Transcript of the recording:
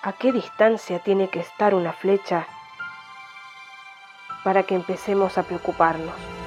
¿A qué distancia tiene que estar una flecha para que empecemos a preocuparnos?